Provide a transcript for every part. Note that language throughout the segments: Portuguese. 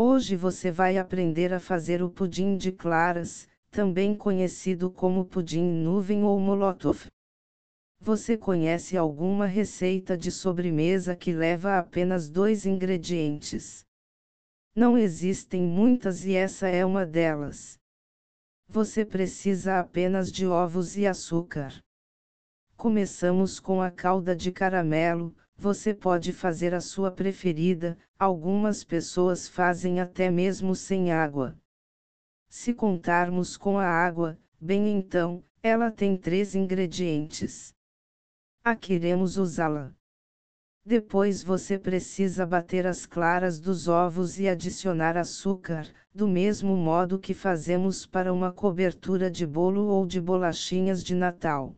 Hoje você vai aprender a fazer o pudim de claras, também conhecido como pudim nuvem ou molotov. Você conhece alguma receita de sobremesa que leva apenas dois ingredientes? Não existem muitas e essa é uma delas. Você precisa apenas de ovos e açúcar. Começamos com a calda de caramelo, você pode fazer a sua preferida, algumas pessoas fazem até mesmo sem água. Se contarmos com a água, bem então, ela tem três ingredientes. A queremos usá-la. Depois você precisa bater as claras dos ovos e adicionar açúcar, do mesmo modo que fazemos para uma cobertura de bolo ou de bolachinhas de Natal.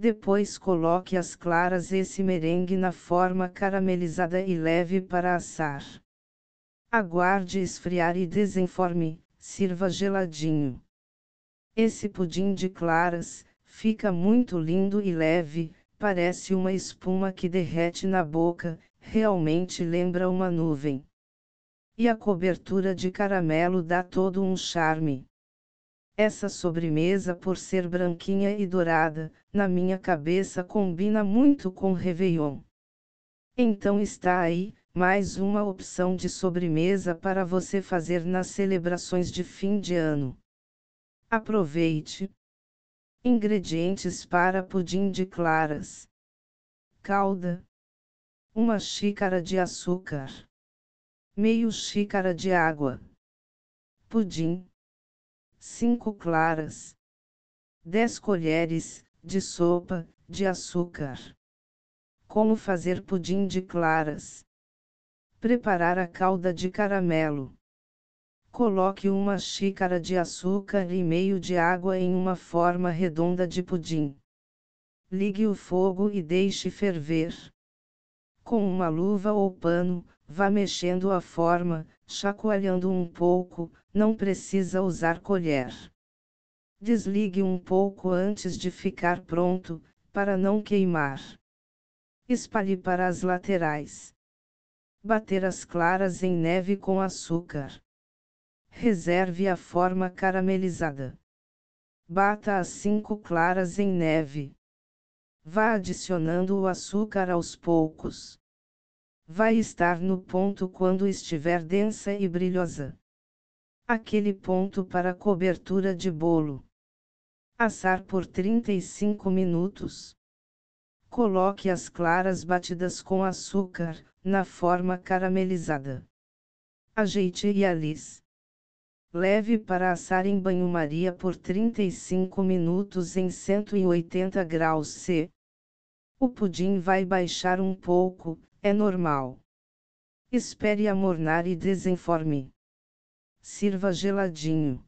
Depois coloque as claras esse merengue na forma caramelizada e leve para assar. Aguarde esfriar e desenforme, sirva geladinho. Esse pudim de claras, fica muito lindo e leve, parece uma espuma que derrete na boca, realmente lembra uma nuvem. E a cobertura de caramelo dá todo um charme. Essa sobremesa, por ser branquinha e dourada, na minha cabeça combina muito com Réveillon. Então está aí, mais uma opção de sobremesa para você fazer nas celebrações de fim de ano. Aproveite! Ingredientes para pudim de claras: calda, uma xícara de açúcar, meio xícara de água, pudim 5 claras, 10 colheres de sopa de açúcar. Como fazer pudim de claras? Preparar a calda de caramelo. Coloque uma xícara de açúcar e meio de água em uma forma redonda de pudim. Ligue o fogo e deixe ferver. Com uma luva ou pano, vá mexendo a forma, chacoalhando um pouco, não precisa usar colher. Desligue um pouco antes de ficar pronto, para não queimar. Espalhe para as laterais. Bater as claras em neve com açúcar. Reserve a forma caramelizada. Bata as cinco claras em neve. Vá adicionando o açúcar aos poucos. Vai estar no ponto quando estiver densa e brilhosa. Aquele ponto para cobertura de bolo. Assar por 35 minutos. Coloque as claras batidas com açúcar, na forma caramelizada. Ajeite e alise. Leve para assar em banho-maria por 35 minutos em 180 graus C. O pudim vai baixar um pouco, é normal. Espere amornar e desenforme. Sirva geladinho.